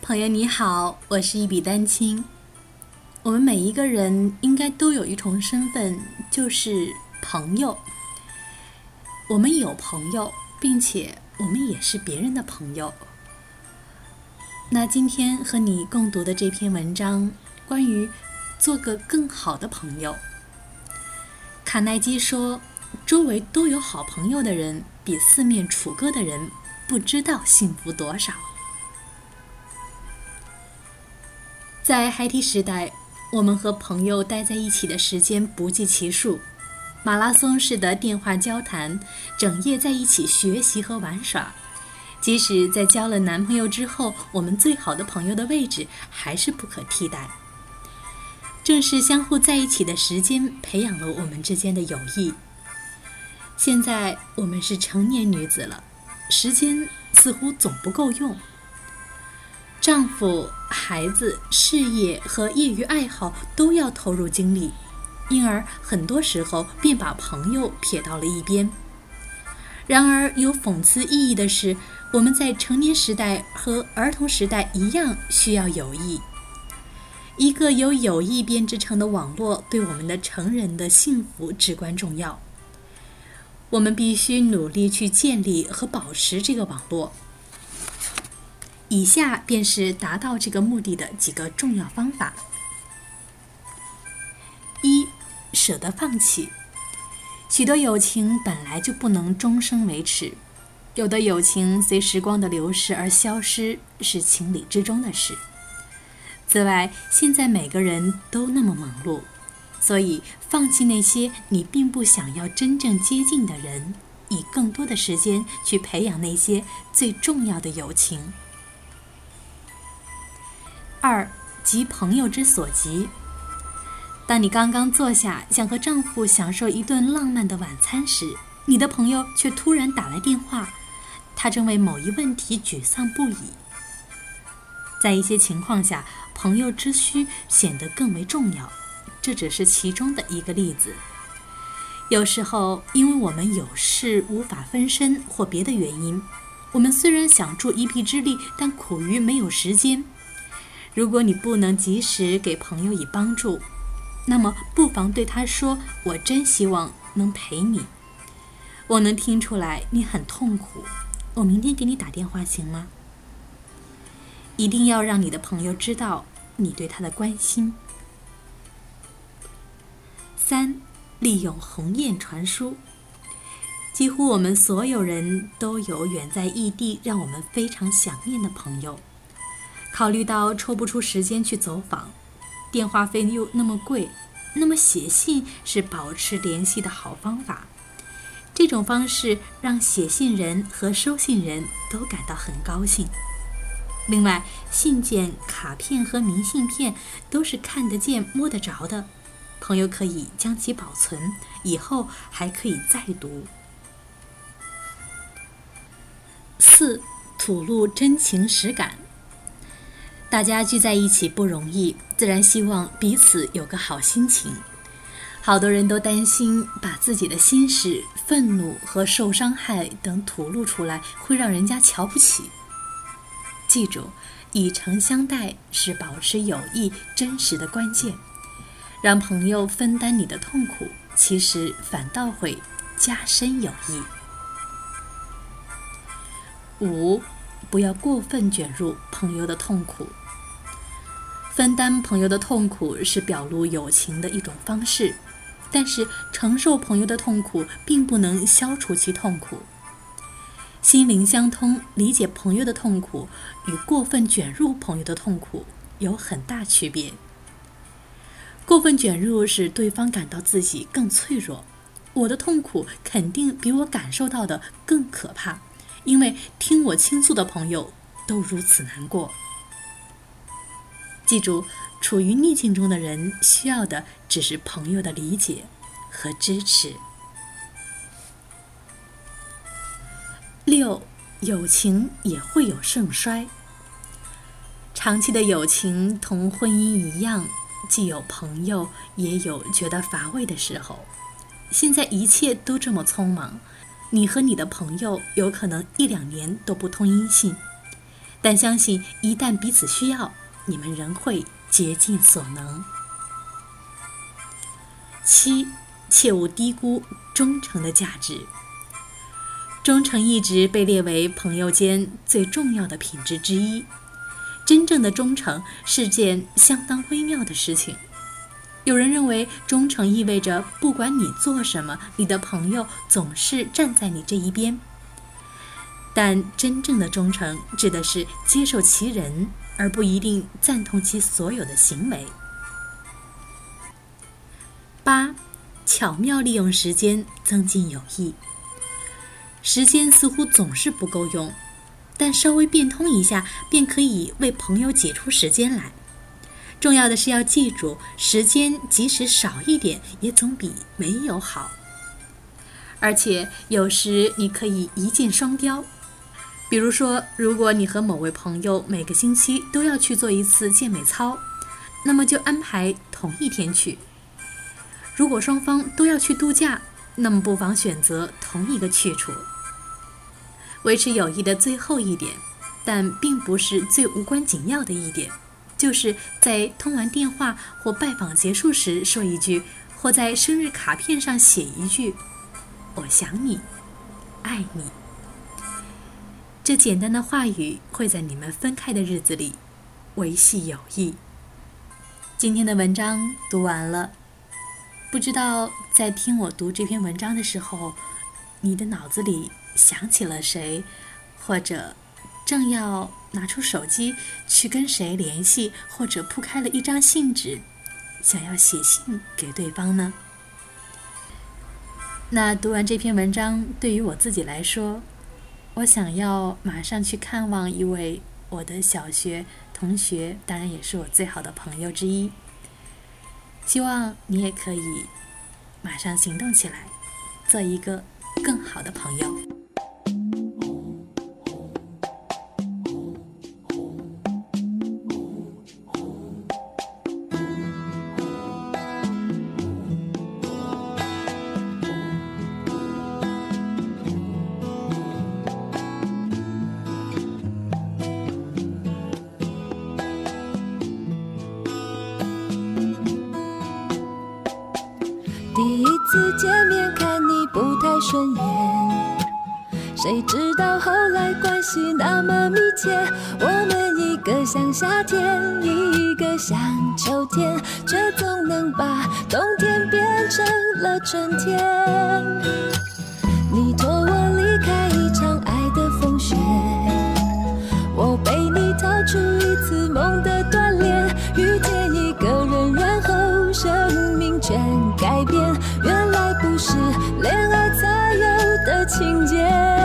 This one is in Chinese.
朋友你好，我是一笔丹青。我们每一个人应该都有一重身份，就是朋友。我们有朋友，并且我们也是别人的朋友。那今天和你共读的这篇文章，关于做个更好的朋友。卡耐基说：“周围都有好朋友的人，比四面楚歌的人不知道幸福多少。”在孩提时代，我们和朋友待在一起的时间不计其数，马拉松式的电话交谈，整夜在一起学习和玩耍。即使在交了男朋友之后，我们最好的朋友的位置还是不可替代。正是相互在一起的时间，培养了我们之间的友谊。现在我们是成年女子了，时间似乎总不够用。丈夫、孩子、事业和业余爱好都要投入精力，因而很多时候便把朋友撇到了一边。然而，有讽刺意义的是，我们在成年时代和儿童时代一样需要友谊。一个由友谊编织成的网络，对我们的成人的幸福至关重要。我们必须努力去建立和保持这个网络。以下便是达到这个目的的几个重要方法：一、舍得放弃。许多友情本来就不能终生维持，有的友情随时光的流逝而消失，是情理之中的事。此外，现在每个人都那么忙碌，所以放弃那些你并不想要真正接近的人，以更多的时间去培养那些最重要的友情。二，急朋友之所急。当你刚刚坐下，想和丈夫享受一顿浪漫的晚餐时，你的朋友却突然打来电话，他正为某一问题沮丧不已。在一些情况下，朋友之需显得更为重要，这只是其中的一个例子。有时候，因为我们有事无法分身或别的原因，我们虽然想助一臂之力，但苦于没有时间。如果你不能及时给朋友以帮助，那么不妨对他说：“我真希望能陪你。我能听出来你很痛苦。我明天给你打电话行吗？”一定要让你的朋友知道你对他的关心。三，利用鸿雁传书。几乎我们所有人都有远在异地让我们非常想念的朋友。考虑到抽不出时间去走访，电话费又那么贵，那么写信是保持联系的好方法。这种方式让写信人和收信人都感到很高兴。另外，信件、卡片和明信片都是看得见、摸得着的，朋友可以将其保存，以后还可以再读。四，吐露真情实感。大家聚在一起不容易，自然希望彼此有个好心情。好多人都担心把自己的心事、愤怒和受伤害等吐露出来，会让人家瞧不起。记住，以诚相待是保持友谊真实的关键。让朋友分担你的痛苦，其实反倒会加深友谊。五。不要过分卷入朋友的痛苦。分担朋友的痛苦是表露友情的一种方式，但是承受朋友的痛苦并不能消除其痛苦。心灵相通，理解朋友的痛苦，与过分卷入朋友的痛苦有很大区别。过分卷入使对方感到自己更脆弱，我的痛苦肯定比我感受到的更可怕。因为听我倾诉的朋友都如此难过。记住，处于逆境中的人需要的只是朋友的理解和支持。六，友情也会有盛衰。长期的友情同婚姻一样，既有朋友，也有觉得乏味的时候。现在一切都这么匆忙。你和你的朋友有可能一两年都不通音信，但相信一旦彼此需要，你们仍会竭尽所能。七，切勿低估忠诚的价值。忠诚一直被列为朋友间最重要的品质之一。真正的忠诚是件相当微妙的事情。有人认为，忠诚意味着不管你做什么，你的朋友总是站在你这一边。但真正的忠诚指的是接受其人，而不一定赞同其所有的行为。八，巧妙利用时间，增进友谊。时间似乎总是不够用，但稍微变通一下，便可以为朋友挤出时间来。重要的是要记住，时间即使少一点，也总比没有好。而且有时你可以一箭双雕，比如说，如果你和某位朋友每个星期都要去做一次健美操，那么就安排同一天去。如果双方都要去度假，那么不妨选择同一个去处。维持友谊的最后一点，但并不是最无关紧要的一点，就是在通完电话或拜访结束时说一句，或在生日卡片上写一句“我想你，爱你”。这简单的话语会在你们分开的日子里维系友谊。今天的文章读完了，不知道在听我读这篇文章的时候，你的脑子里。想起了谁，或者正要拿出手机去跟谁联系，或者铺开了一张信纸，想要写信给对方呢？那读完这篇文章，对于我自己来说，我想要马上去看望一位我的小学同学，当然也是我最好的朋友之一。希望你也可以马上行动起来，做一个更好的朋友。见面看你不太顺眼，谁知道后来关系那么密切，我们一个像夏天，一个像秋天，却总能把冬天变成了春天。你托我离开一场爱的风雪，我陪你逃出一次梦的锻炼，遇见一个人，然后生命全改变。原来。是恋爱才有的情节。